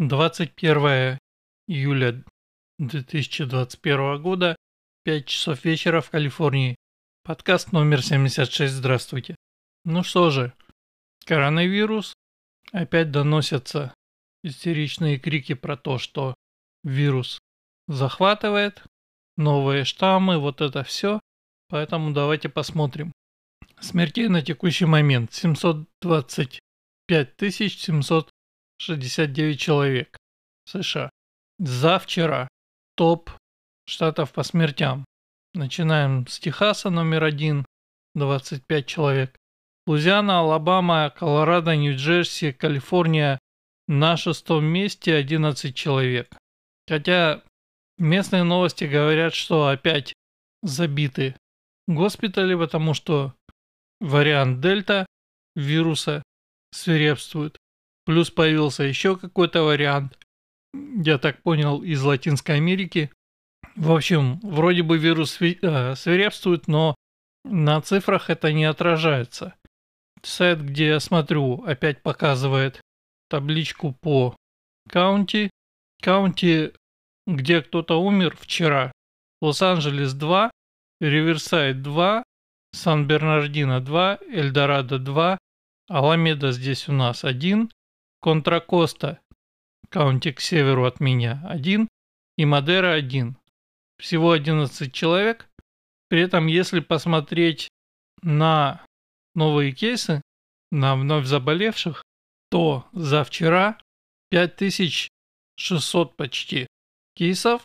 21 июля 2021 года, 5 часов вечера в Калифорнии. Подкаст номер 76. Здравствуйте. Ну что же, коронавирус. Опять доносятся истеричные крики про то, что вирус захватывает, новые штаммы, вот это все. Поэтому давайте посмотрим. Смертей на текущий момент 725 700 69 человек. США. За вчера. Топ штатов по смертям. Начинаем с Техаса номер один. 25 человек. Лузиана, Алабама, Колорадо, Нью-Джерси, Калифорния на шестом месте 11 человек. Хотя местные новости говорят, что опять забиты госпитали, потому что вариант дельта вируса свирепствует. Плюс появился еще какой-то вариант, я так понял, из Латинской Америки. В общем, вроде бы вирус э, свирепствует, но на цифрах это не отражается. Сайт, где я смотрю, опять показывает табличку по каунти. Каунти, где кто-то умер вчера. Лос-Анджелес 2, Риверсайд 2, Сан-Бернардино 2, Эльдорадо 2, Аламеда здесь у нас 1, Контракоста, каунти к северу от меня, один, и Мадера один. Всего 11 человек. При этом, если посмотреть на новые кейсы, на вновь заболевших, то за вчера 5600 почти кейсов.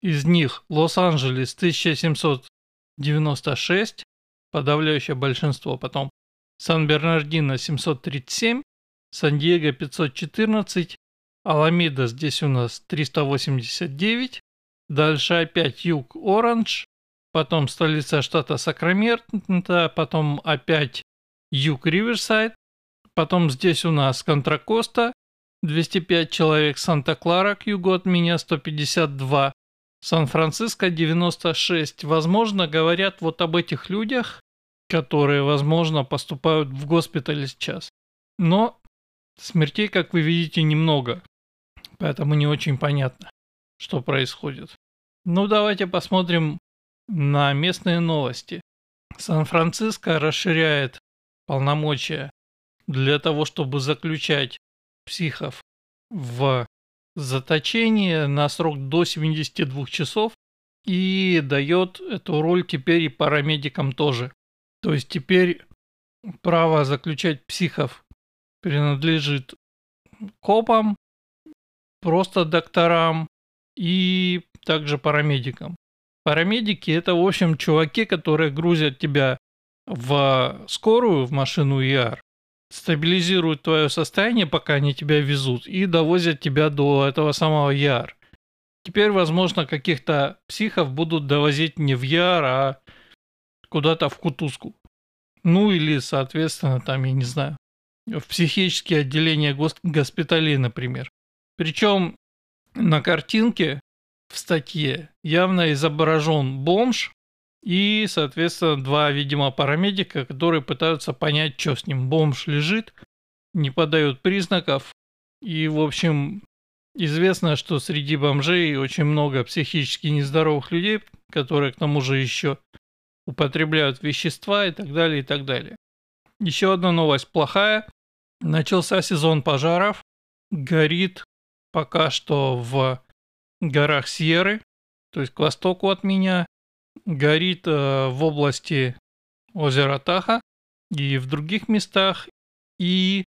Из них Лос-Анджелес 1796, подавляющее большинство потом. Сан-Бернардино 737, Сан-Диего 514, Аламеда здесь у нас 389, дальше опять юг Оранж, потом столица штата Сакраменто, потом опять юг Риверсайд, потом здесь у нас Контракоста, 205 человек, Санта-Клара к югу от меня 152, Сан-Франциско 96. Возможно, говорят вот об этих людях, которые, возможно, поступают в госпиталь сейчас. Но Смертей, как вы видите, немного, поэтому не очень понятно, что происходит. Ну, давайте посмотрим на местные новости. Сан-Франциско расширяет полномочия для того, чтобы заключать психов в заточение на срок до 72 часов и дает эту роль теперь и парамедикам тоже. То есть теперь право заключать психов принадлежит копам, просто докторам и также парамедикам. Парамедики это, в общем, чуваки, которые грузят тебя в скорую, в машину ИАР, стабилизируют твое состояние, пока они тебя везут, и довозят тебя до этого самого ЯР. Теперь, возможно, каких-то психов будут довозить не в ЯР, а куда-то в Кутузку. Ну или, соответственно, там, я не знаю, в психические отделения госпиталей, например. Причем на картинке в статье явно изображен бомж и, соответственно, два, видимо, парамедика, которые пытаются понять, что с ним. Бомж лежит, не подает признаков. И, в общем, известно, что среди бомжей очень много психически нездоровых людей, которые, к тому же, еще употребляют вещества и так далее, и так далее. Еще одна новость плохая. Начался сезон пожаров. Горит пока что в горах Сьерры, то есть к востоку от меня. Горит э, в области озера Таха и в других местах. И,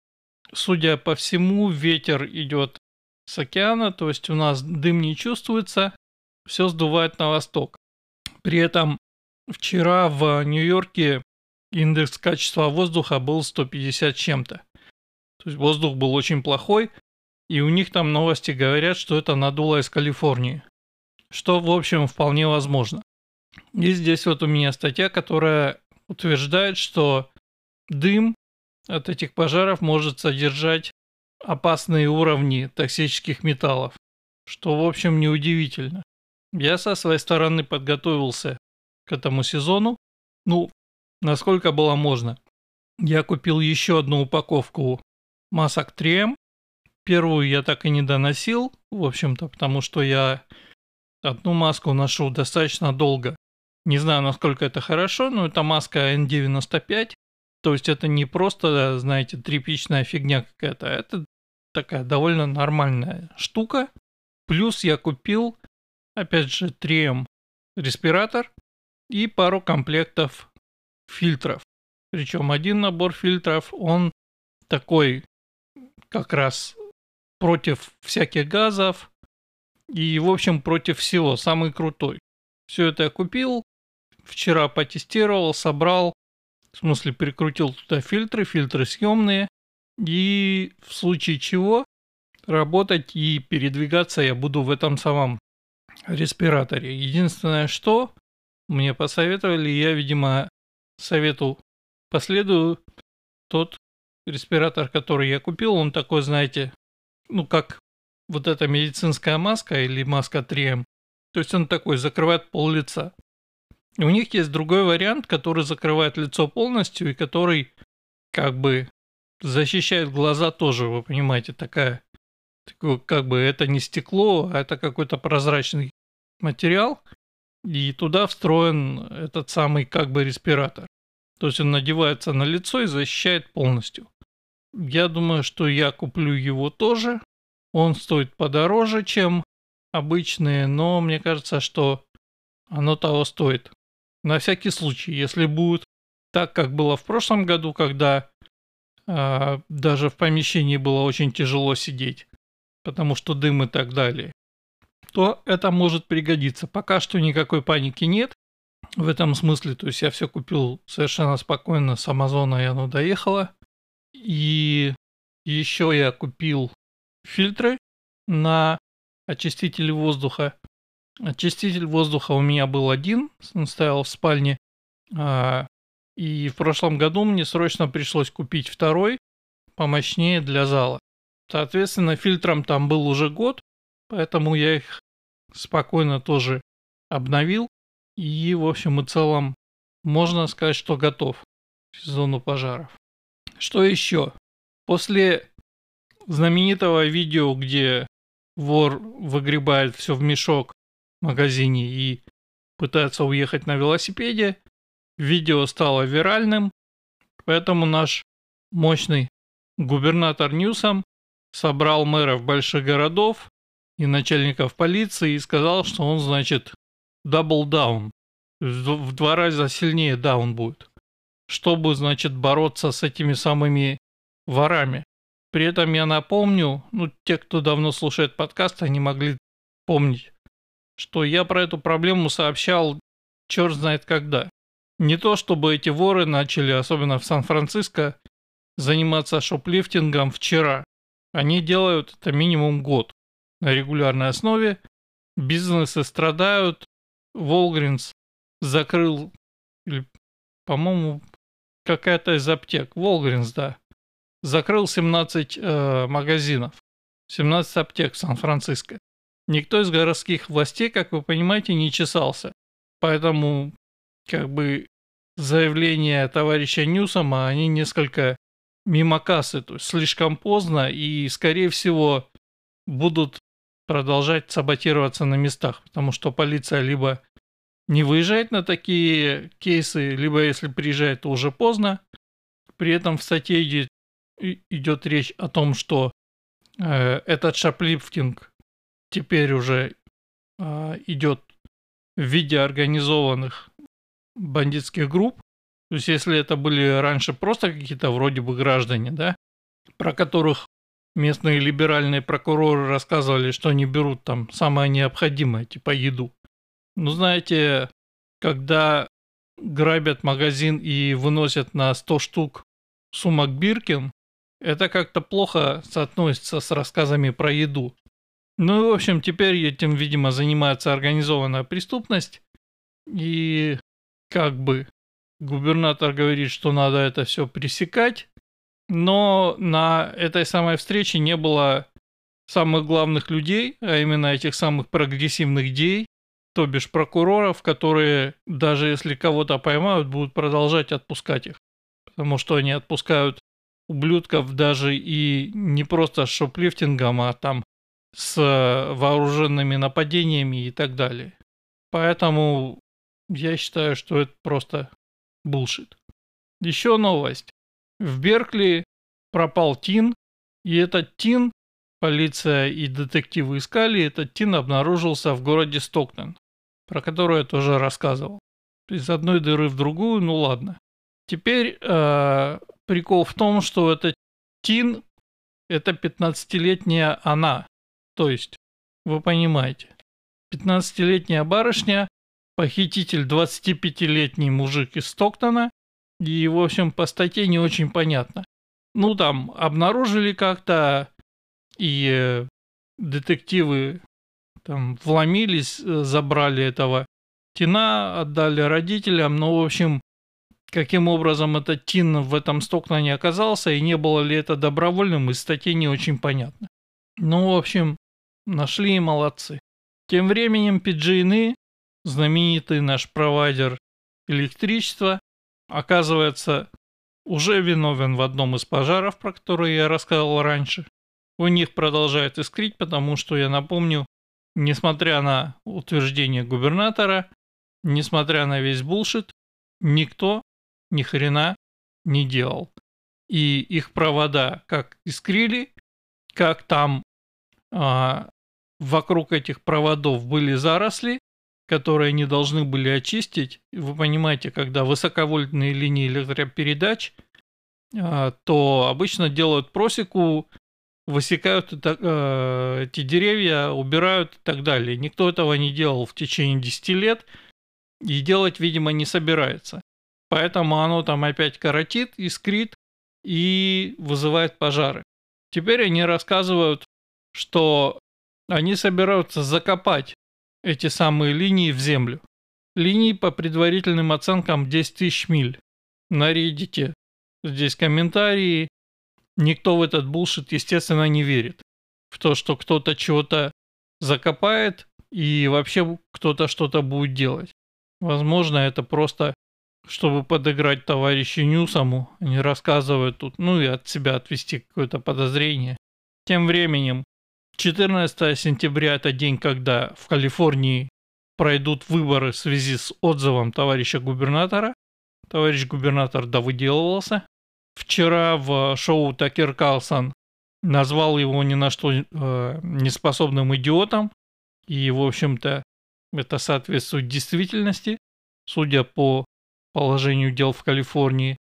судя по всему, ветер идет с океана, то есть у нас дым не чувствуется, все сдувает на восток. При этом вчера в Нью-Йорке индекс качества воздуха был 150 чем-то. То есть воздух был очень плохой, и у них там новости говорят, что это надуло из Калифорнии. Что, в общем, вполне возможно. И здесь вот у меня статья, которая утверждает, что дым от этих пожаров может содержать опасные уровни токсических металлов, что, в общем, неудивительно. Я со своей стороны подготовился к этому сезону, ну, насколько было можно. Я купил еще одну упаковку масок 3М, Первую я так и не доносил, в общем-то, потому что я одну маску ношу достаточно долго. Не знаю, насколько это хорошо, но это маска N95. То есть это не просто, знаете, тряпичная фигня какая-то, а это такая довольно нормальная штука. Плюс я купил, опять же, 3M респиратор и пару комплектов фильтров. Причем один набор фильтров, он такой как раз против всяких газов и, в общем, против всего, самый крутой. Все это я купил, вчера потестировал, собрал, в смысле прикрутил туда фильтры, фильтры съемные, и в случае чего работать и передвигаться я буду в этом самом респираторе. Единственное, что мне посоветовали, я, видимо, совету последую, тот респиратор, который я купил, он такой, знаете, ну как вот эта медицинская маска или маска 3М. То есть он такой, закрывает пол лица. И у них есть другой вариант, который закрывает лицо полностью и который как бы защищает глаза тоже, вы понимаете, такая, такой, как бы это не стекло, а это какой-то прозрачный материал, и туда встроен этот самый как бы респиратор. То есть он надевается на лицо и защищает полностью. Я думаю, что я куплю его тоже. Он стоит подороже, чем обычные, но мне кажется, что оно того стоит. На всякий случай, если будет так, как было в прошлом году, когда э, даже в помещении было очень тяжело сидеть, потому что дым и так далее, то это может пригодиться. Пока что никакой паники нет в этом смысле. То есть я все купил совершенно спокойно с Амазона, и оно доехало. И еще я купил фильтры на очиститель воздуха. Очиститель воздуха у меня был один, он стоял в спальне. А, и в прошлом году мне срочно пришлось купить второй, помощнее для зала. Соответственно, фильтром там был уже год, поэтому я их спокойно тоже обновил. И, в общем и целом, можно сказать, что готов к сезону пожаров. Что еще? После знаменитого видео, где вор выгребает все в мешок в магазине и пытается уехать на велосипеде, видео стало виральным, поэтому наш мощный губернатор Ньюсом собрал мэров больших городов и начальников полиции и сказал, что он, значит, double down, в два раза сильнее даун будет чтобы, значит, бороться с этими самыми ворами. При этом я напомню, ну, те, кто давно слушает подкаст, они могли помнить, что я про эту проблему сообщал черт знает когда. Не то, чтобы эти воры начали, особенно в Сан-Франциско, заниматься шоплифтингом вчера. Они делают это минимум год на регулярной основе. Бизнесы страдают. Волгринс закрыл, по-моему, какая-то из аптек, Волгринс, да, закрыл 17 э, магазинов, 17 аптек в Сан-Франциско. Никто из городских властей, как вы понимаете, не чесался. Поэтому, как бы, заявления товарища Ньюсома, они несколько мимо кассы, то есть слишком поздно и, скорее всего, будут продолжать саботироваться на местах, потому что полиция либо не выезжает на такие кейсы, либо если приезжает, то уже поздно. При этом в статье идет, идет речь о том, что э, этот шаплифтинг теперь уже э, идет в виде организованных бандитских групп. То есть если это были раньше просто какие-то вроде бы граждане, да, про которых местные либеральные прокуроры рассказывали, что они берут там самое необходимое, типа еду. Ну, знаете, когда грабят магазин и выносят на 100 штук сумок Биркин, это как-то плохо соотносится с рассказами про еду. Ну и, в общем, теперь этим, видимо, занимается организованная преступность. И как бы губернатор говорит, что надо это все пресекать. Но на этой самой встрече не было самых главных людей, а именно этих самых прогрессивных дей, то бишь прокуроров, которые даже если кого-то поймают, будут продолжать отпускать их. Потому что они отпускают ублюдков даже и не просто с шоплифтингом, а там с вооруженными нападениями и так далее. Поэтому я считаю, что это просто булшит. Еще новость. В Беркли пропал Тин, и этот Тин, полиция и детективы искали, этот Тин обнаружился в городе Стоктон, про который я тоже рассказывал. Из одной дыры в другую, ну ладно. Теперь э, прикол в том, что этот Тин это 15-летняя она. То есть, вы понимаете, 15-летняя барышня, похититель 25-летний мужик из Стоктона, и, в общем, по статье не очень понятно. Ну, там, обнаружили как-то, и э, детективы там вломились, э, забрали этого Тина, отдали родителям, но, в общем, каким образом этот Тин в этом Стокнане оказался, и не было ли это добровольным, из статьи не очень понятно. Ну, в общем, нашли и молодцы. Тем временем PG&E, знаменитый наш провайдер электричества, оказывается, уже виновен в одном из пожаров, про которые я рассказывал раньше. У них продолжает искрить, потому что, я напомню, несмотря на утверждение губернатора, несмотря на весь булшит, никто ни хрена не делал. И их провода как искрили, как там а, вокруг этих проводов были заросли, которые они должны были очистить. Вы понимаете, когда высоковольтные линии электропередач, а, то обычно делают просеку, высекают это, э, эти деревья, убирают и так далее. Никто этого не делал в течение 10 лет и делать, видимо, не собирается. Поэтому оно там опять коротит, искрит и вызывает пожары. Теперь они рассказывают, что они собираются закопать эти самые линии в землю. Линии по предварительным оценкам 10 тысяч миль. На Reddit здесь комментарии. Никто в этот булшит, естественно, не верит. В то, что кто-то чего-то закопает и вообще кто-то что-то будет делать. Возможно, это просто чтобы подыграть товарищу Ньюсому, они рассказывают тут, ну и от себя отвести какое-то подозрение. Тем временем, 14 сентября это день, когда в Калифорнии пройдут выборы в связи с отзывом товарища губернатора. Товарищ губернатор довыделывался. Вчера в шоу Такер Карлсон назвал его ни на что э, неспособным идиотом. И, в общем-то, это соответствует действительности, судя по положению дел в Калифорнии.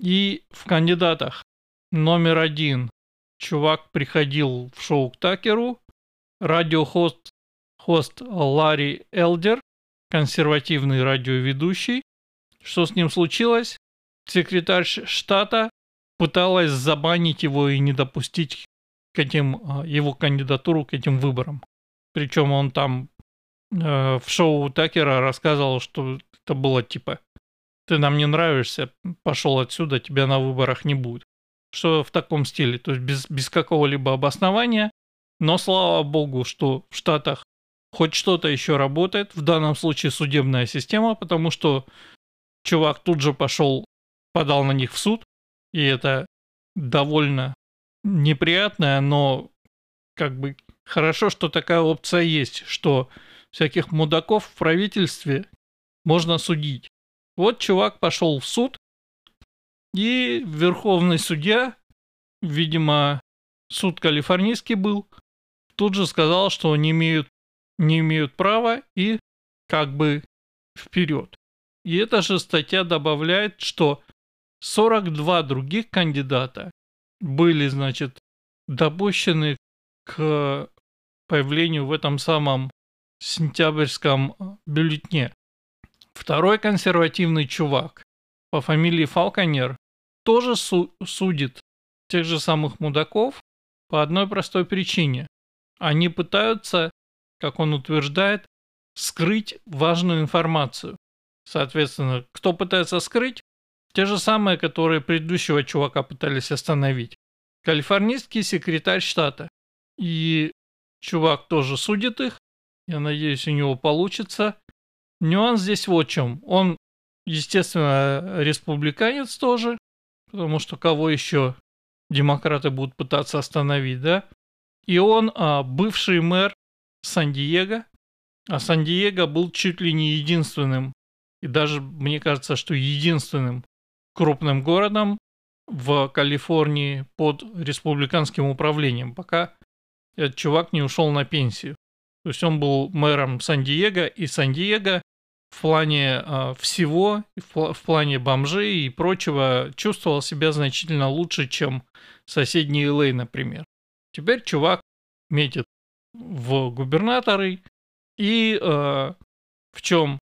И в кандидатах номер один чувак приходил в шоу к Такеру, радиохост хост Ларри Элдер, консервативный радиоведущий. Что с ним случилось? Секретарь штата пыталась забанить его и не допустить к этим, а, его кандидатуру к этим выборам. Причем он там э, в шоу Такера рассказывал, что это было типа ты нам не нравишься, пошел отсюда, тебя на выборах не будет. Что в таком стиле, то есть без, без какого-либо обоснования. Но слава богу, что в Штатах хоть что-то еще работает, в данном случае судебная система, потому что чувак тут же пошел, подал на них в суд, и это довольно неприятное, но как бы хорошо, что такая опция есть, что всяких мудаков в правительстве можно судить. Вот чувак пошел в суд, и верховный судья, видимо, суд калифорнийский был, тут же сказал, что не имеют, не имеют права и как бы вперед. И эта же статья добавляет, что 42 других кандидата были, значит, допущены к появлению в этом самом сентябрьском бюллетне. Второй консервативный чувак по фамилии Фалконер тоже су судит тех же самых мудаков по одной простой причине. Они пытаются, как он утверждает, скрыть важную информацию. Соответственно, кто пытается скрыть? Те же самые, которые предыдущего чувака пытались остановить. Калифорнийский секретарь штата. И чувак тоже судит их. Я надеюсь, у него получится. Нюанс здесь вот в чем. Он, естественно, республиканец тоже, потому что кого еще демократы будут пытаться остановить, да? И он а, бывший мэр Сан-Диего, а Сан-Диего был чуть ли не единственным, и даже, мне кажется, что единственным крупным городом в Калифорнии под республиканским управлением, пока этот чувак не ушел на пенсию. То есть он был мэром Сан-Диего, и Сан-Диего в плане э, всего, в, в плане бомжей и прочего, чувствовал себя значительно лучше, чем соседний Л.А., например. Теперь чувак метит в губернаторы, и э, в чем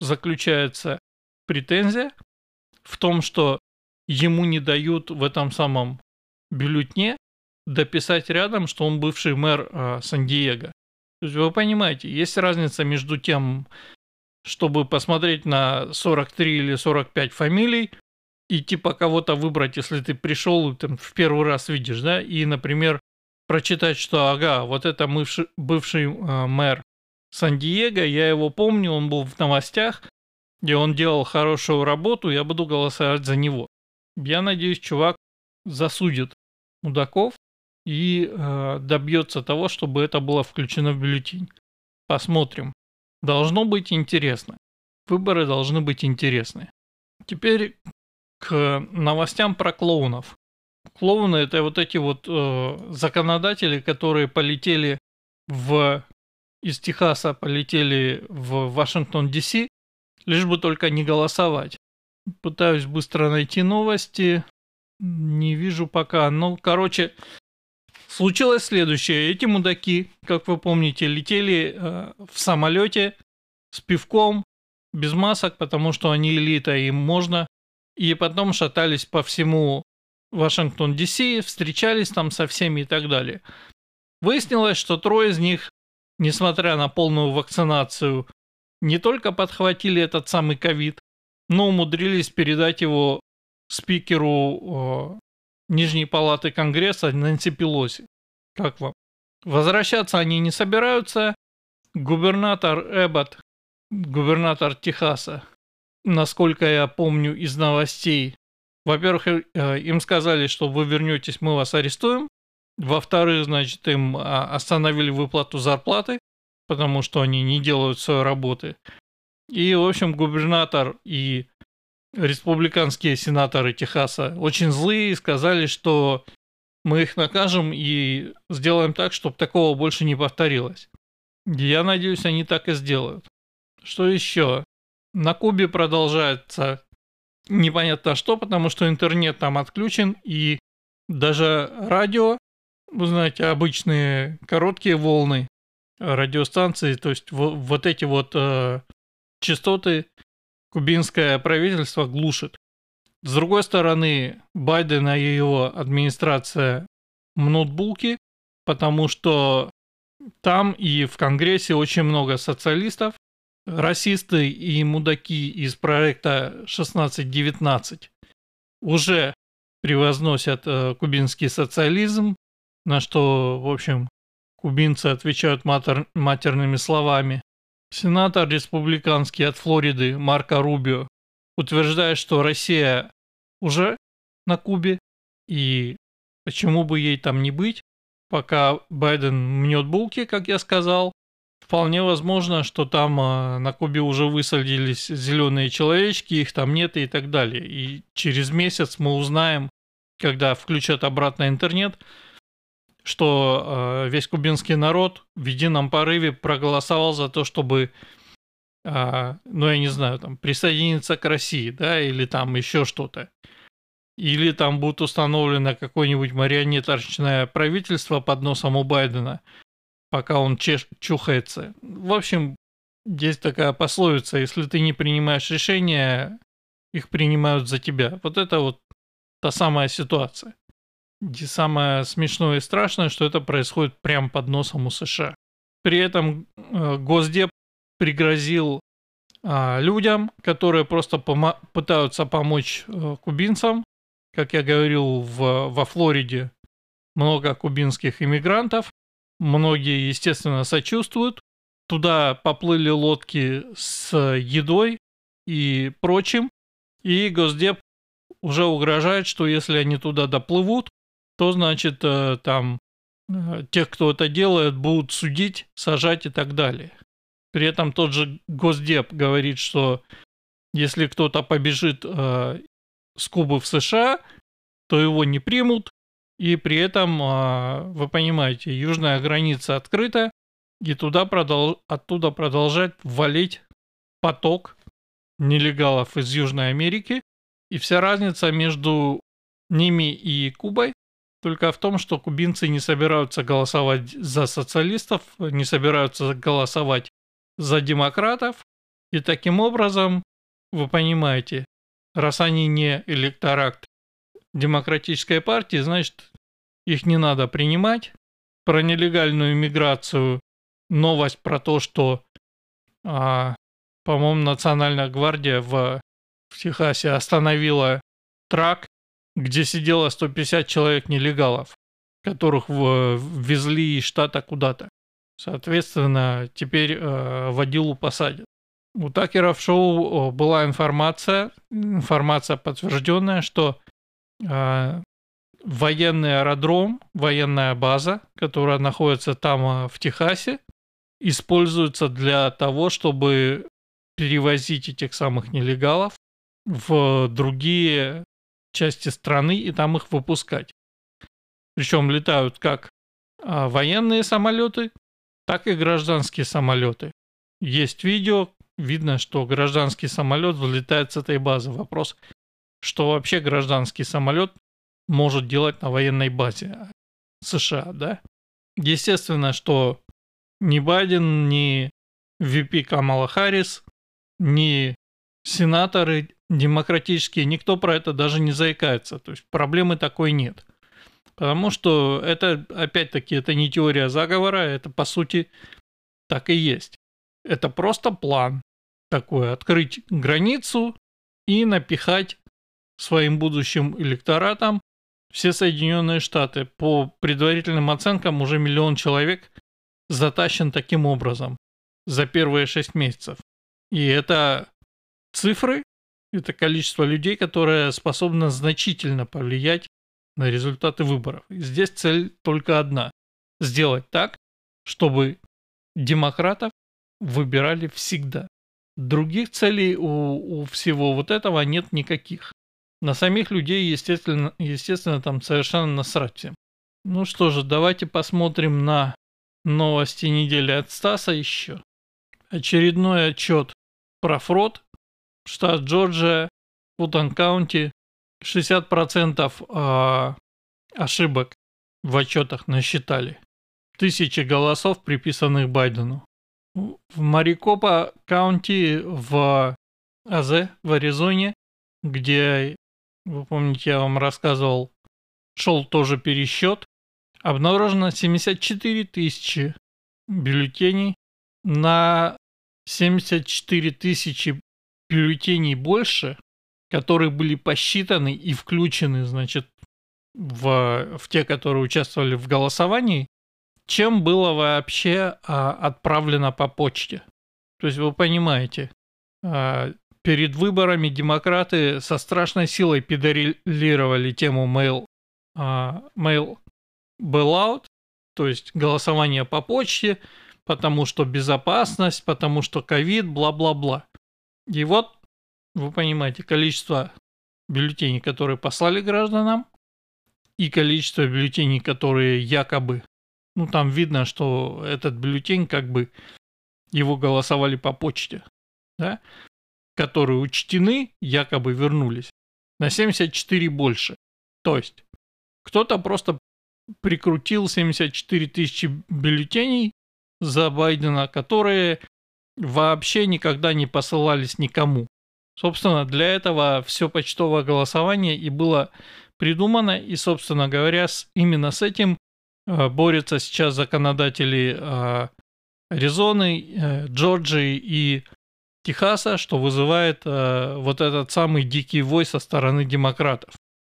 заключается претензия? В том, что ему не дают в этом самом бюллетне дописать рядом, что он бывший мэр э, Сан-Диего. То есть вы понимаете, есть разница между тем, чтобы посмотреть на 43 или 45 фамилий и типа кого-то выбрать, если ты пришел там в первый раз видишь, да, и, например, прочитать, что, ага, вот это бывший, бывший э, мэр Сан-Диего, я его помню, он был в новостях, и он делал хорошую работу, я буду голосовать за него. Я надеюсь, чувак засудит мудаков и э, добьется того, чтобы это было включено в бюллетень. Посмотрим. Должно быть интересно. Выборы должны быть интересны. Теперь к новостям про клоунов. Клоуны это вот эти вот э, законодатели, которые полетели в из Техаса полетели в Вашингтон Д.С. лишь бы только не голосовать. Пытаюсь быстро найти новости. Не вижу пока. Ну, короче, Случилось следующее. Эти мудаки, как вы помните, летели э, в самолете с пивком, без масок, потому что они элита, им можно. И потом шатались по всему Вашингтон Д.С., встречались там со всеми и так далее. Выяснилось, что трое из них, несмотря на полную вакцинацию, не только подхватили этот самый ковид, но умудрились передать его спикеру Нижней палаты Конгресса Нэнси Пелоси. Как вам? Возвращаться они не собираются. Губернатор Эббот, губернатор Техаса, насколько я помню из новостей, во-первых, э, им сказали, что вы вернетесь, мы вас арестуем. Во-вторых, значит, им а, остановили выплату зарплаты, потому что они не делают своей работы. И, в общем, губернатор и республиканские сенаторы Техаса очень злые сказали, что мы их накажем и сделаем так, чтобы такого больше не повторилось. Я надеюсь, они так и сделают. Что еще? На Кубе продолжается непонятно что, потому что интернет там отключен и даже радио, вы знаете, обычные короткие волны радиостанции, то есть вот эти вот э, частоты кубинское правительство глушит. С другой стороны, Байден и его администрация мнут потому что там и в Конгрессе очень много социалистов, расисты и мудаки из проекта 1619 уже превозносят э, кубинский социализм, на что, в общем, кубинцы отвечают матер, матерными словами. Сенатор республиканский от Флориды Марко Рубио утверждает, что Россия уже на Кубе, и почему бы ей там не быть, пока Байден мнет булки, как я сказал. Вполне возможно, что там э, на Кубе уже высадились зеленые человечки, их там нет и так далее. И через месяц мы узнаем, когда включат обратно интернет, что э, весь кубинский народ в едином порыве проголосовал за то, чтобы, э, ну я не знаю, там присоединиться к России, да, или там еще что-то. Или там будет установлено какое-нибудь марионеточное правительство под носом у Байдена, пока он чеш чухается. В общем, есть такая пословица, если ты не принимаешь решения, их принимают за тебя. Вот это вот та самая ситуация. И самое смешное и страшное, что это происходит прямо под носом у США. При этом э, Госдеп пригрозил э, людям, которые просто помо- пытаются помочь э, кубинцам. Как я говорил, в, во Флориде много кубинских иммигрантов. Многие, естественно, сочувствуют. Туда поплыли лодки с едой и прочим. И Госдеп уже угрожает, что если они туда доплывут, то значит э, там э, тех, кто это делает, будут судить, сажать и так далее. При этом тот же Госдеп говорит, что если кто-то побежит э, с Кубы в США, то его не примут, и при этом, э, вы понимаете, южная граница открыта, и туда продол оттуда продолжать валить поток нелегалов из Южной Америки. И вся разница между ними и Кубой только в том, что кубинцы не собираются голосовать за социалистов, не собираются голосовать за демократов. И таким образом, вы понимаете, раз они не электорат демократической партии, значит, их не надо принимать. Про нелегальную миграцию новость про то, что, а, по-моему, Национальная гвардия в, в Техасе остановила трак, где сидело 150 человек нелегалов, которых везли из штата куда-то. Соответственно, теперь э, водилу посадят. У Такера в шоу была информация, информация подтвержденная, что э, военный аэродром, военная база, которая находится там э, в Техасе, используется для того, чтобы перевозить этих самых нелегалов в другие части страны и там их выпускать. Причем летают как а, военные самолеты, так и гражданские самолеты. Есть видео, видно, что гражданский самолет взлетает с этой базы. Вопрос, что вообще гражданский самолет может делать на военной базе США, да? Естественно, что ни Байден, ни VP Камала Харрис, ни сенаторы демократические, никто про это даже не заикается. То есть проблемы такой нет. Потому что это, опять-таки, это не теория заговора, это по сути так и есть. Это просто план такой, открыть границу и напихать своим будущим электоратам все Соединенные Штаты. По предварительным оценкам уже миллион человек затащен таким образом за первые 6 месяцев. И это цифры, это количество людей, которое способно значительно повлиять на результаты выборов. И здесь цель только одна. Сделать так, чтобы демократов выбирали всегда. Других целей у, у всего вот этого нет никаких. На самих людей, естественно, естественно, там совершенно насрать всем. Ну что же, давайте посмотрим на Новости недели от Стаса еще. Очередной отчет про фрод. Штат Джорджия, Футон Каунти. 60% а, ошибок в отчетах насчитали. Тысячи голосов, приписанных Байдену. В Марикопа Каунти в АЗ, в Аризоне, где, вы помните, я вам рассказывал, шел тоже пересчет, обнаружено 74 тысячи бюллетеней. На 74 тысячи бюллетеней больше, которые были посчитаны и включены, значит, в, в те, которые участвовали в голосовании, чем было вообще а, отправлено по почте. То есть вы понимаете, а, перед выборами демократы со страшной силой педалировали тему mail, а, mail bailout, то есть голосование по почте, потому что безопасность, потому что ковид, бла-бла-бла. И вот, вы понимаете, количество бюллетеней, которые послали гражданам, и количество бюллетеней, которые якобы, ну там видно, что этот бюллетень как бы его голосовали по почте, да, которые учтены, якобы вернулись, на 74 больше. То есть кто-то просто прикрутил 74 тысячи бюллетеней за Байдена, которые вообще никогда не посылались никому. Собственно, для этого все почтовое голосование и было придумано, и, собственно говоря, с, именно с этим э, борются сейчас законодатели э, Аризоны, э, Джорджии и Техаса, что вызывает э, вот этот самый дикий вой со стороны демократов.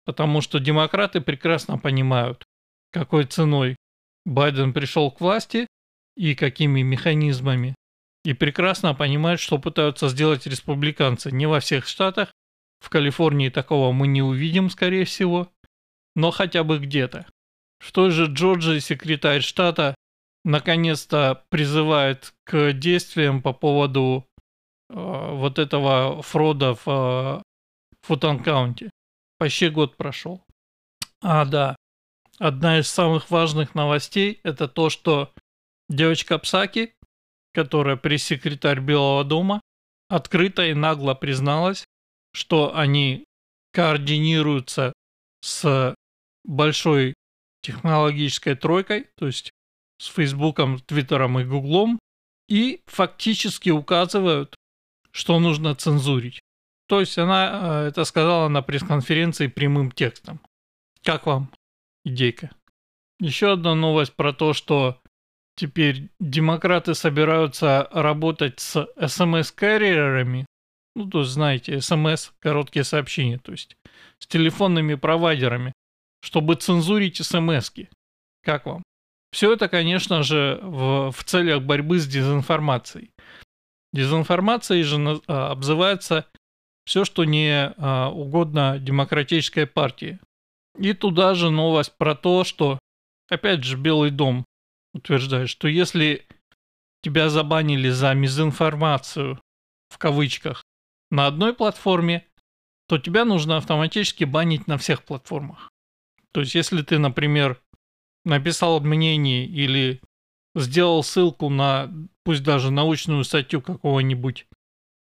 Потому что демократы прекрасно понимают, какой ценой Байден пришел к власти и какими механизмами. И прекрасно понимают, что пытаются сделать республиканцы. Не во всех штатах. В Калифорнии такого мы не увидим, скорее всего. но хотя бы где-то. В той же Джорджии секретарь штата наконец-то призывает к действиям по поводу э, вот этого фрода в э, Футанкаунте. Почти год прошел. А, да. Одна из самых важных новостей это то, что девочка Псаки, которая пресс-секретарь Белого дома, открыто и нагло призналась, что они координируются с большой технологической тройкой, то есть с Фейсбуком, Твиттером и Гуглом, и фактически указывают, что нужно цензурить. То есть она э, это сказала на пресс-конференции прямым текстом. Как вам идейка? Еще одна новость про то, что теперь демократы собираются работать с смс-карьерами. Ну, то есть, знаете, смс, короткие сообщения, то есть с телефонными провайдерами, чтобы цензурить смс-ки. Как вам? Все это, конечно же, в, в целях борьбы с дезинформацией. Дезинформацией же а, обзывается все, что не а, угодно демократической партии. И туда же новость про то, что, опять же, Белый дом утверждает, что если тебя забанили за мизинформацию, в кавычках, на одной платформе, то тебя нужно автоматически банить на всех платформах. То есть, если ты, например, написал мнение или сделал ссылку на, пусть даже научную статью какого-нибудь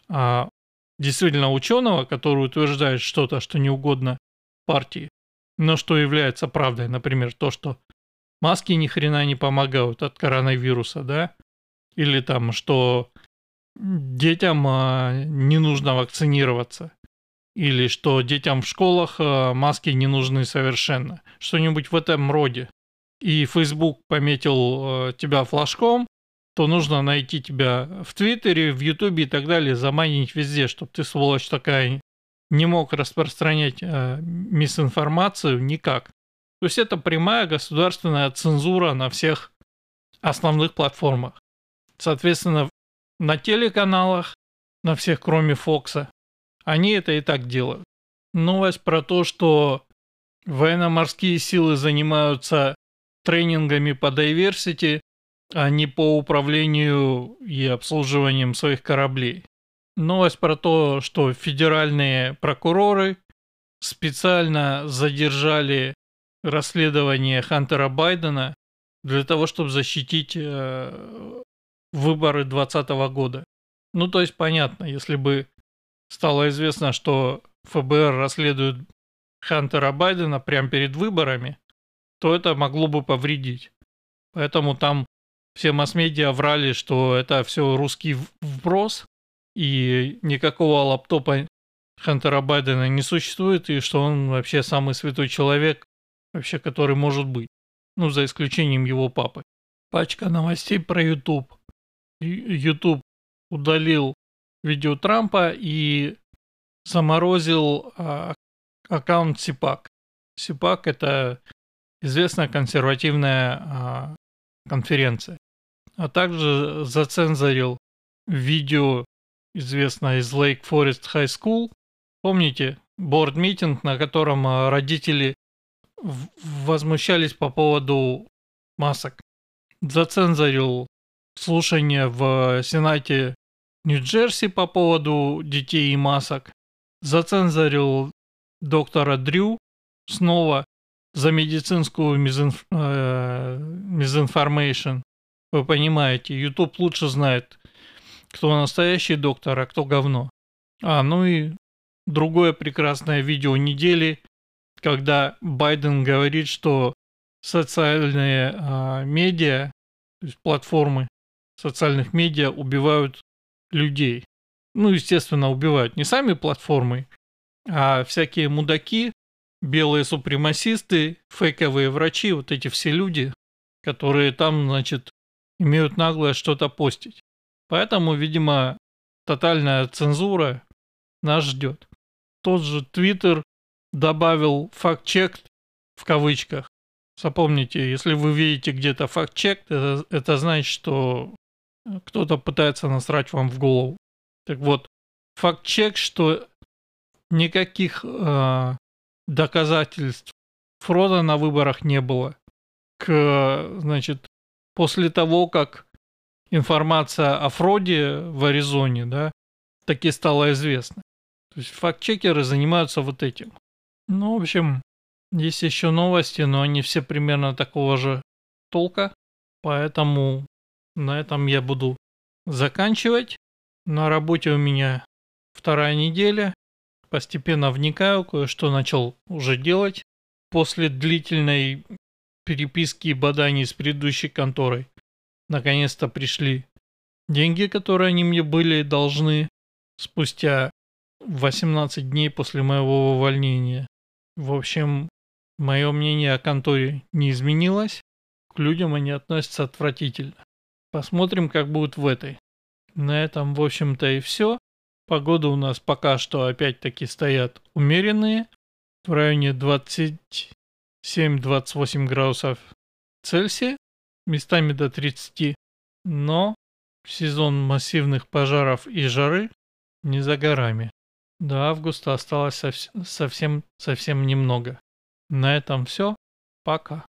а, действительно ученого, который утверждает что-то, что не угодно партии, но что является правдой, например, то, что маски ни хрена не помогают от коронавируса, да, или там, что детям а, не нужно вакцинироваться, или что детям в школах а, маски не нужны совершенно, что-нибудь в этом роде. И Facebook пометил а, тебя флажком, то нужно найти тебя в Твиттере, в Ютубе и так далее, заманить везде, чтобы ты, сволочь такая, не мог распространять э, мисинформацию никак. То есть это прямая государственная цензура на всех основных платформах. Соответственно, на телеканалах, на всех, кроме Фокса, они это и так делают. Новость про то, что военно-морские силы занимаются тренингами по diversity, а не по управлению и обслуживанием своих кораблей. Новость про то, что федеральные прокуроры специально задержали расследование Хантера Байдена для того, чтобы защитить э, выборы 2020 года. Ну, то есть понятно, если бы стало известно, что ФБР расследует Хантера Байдена прямо перед выборами, то это могло бы повредить. Поэтому там все масс-медиа врали, что это все русский вброс, и никакого лаптопа Хантера Байдена не существует, и что он вообще самый святой человек, вообще который может быть. Ну, за исключением его папы. Пачка новостей про YouTube. YouTube удалил видео Трампа и заморозил а, аккаунт Сипак. Сипак это известная консервативная а, конференция. А также зацензорил видео, известное из Lake Forest High School. Помните, борд-митинг, на котором а, родители возмущались по поводу масок. Зацензорил слушание в Сенате Нью-Джерси по поводу детей и масок. Зацензорил доктора Дрю снова за медицинскую misinf... э, misinformation. Вы понимаете, YouTube лучше знает, кто настоящий доктор, а кто говно. А, ну и другое прекрасное видео недели, когда Байден говорит, что социальные а, медиа, то есть платформы социальных медиа убивают людей. Ну, естественно, убивают не сами платформы, а всякие мудаки, белые супремасисты, фейковые врачи, вот эти все люди, которые там, значит, имеют наглость что-то постить. Поэтому, видимо, тотальная цензура нас ждет. Тот же Твиттер добавил факт-чек в кавычках. Запомните, если вы видите где-то факт-чек, это, это значит, что кто-то пытается насрать вам в голову. Так вот, факт-чек, что никаких э, доказательств Фрода на выборах не было. К, значит, после того, как информация о Фроде в Аризоне, да, таки стала известна. То есть факт-чекеры занимаются вот этим. Ну, в общем, есть еще новости, но они все примерно такого же толка. Поэтому на этом я буду заканчивать. На работе у меня вторая неделя. Постепенно вникаю, кое-что начал уже делать. После длительной переписки и баданий с предыдущей конторой. Наконец-то пришли деньги, которые они мне были должны спустя 18 дней после моего увольнения. В общем, мое мнение о конторе не изменилось. К людям они относятся отвратительно. Посмотрим, как будет в этой. На этом, в общем-то, и все. Погода у нас пока что опять-таки стоят умеренные. В районе 27-28 градусов Цельсия. Местами до 30. Но сезон массивных пожаров и жары не за горами. До августа осталось совсем-совсем немного. На этом все. Пока.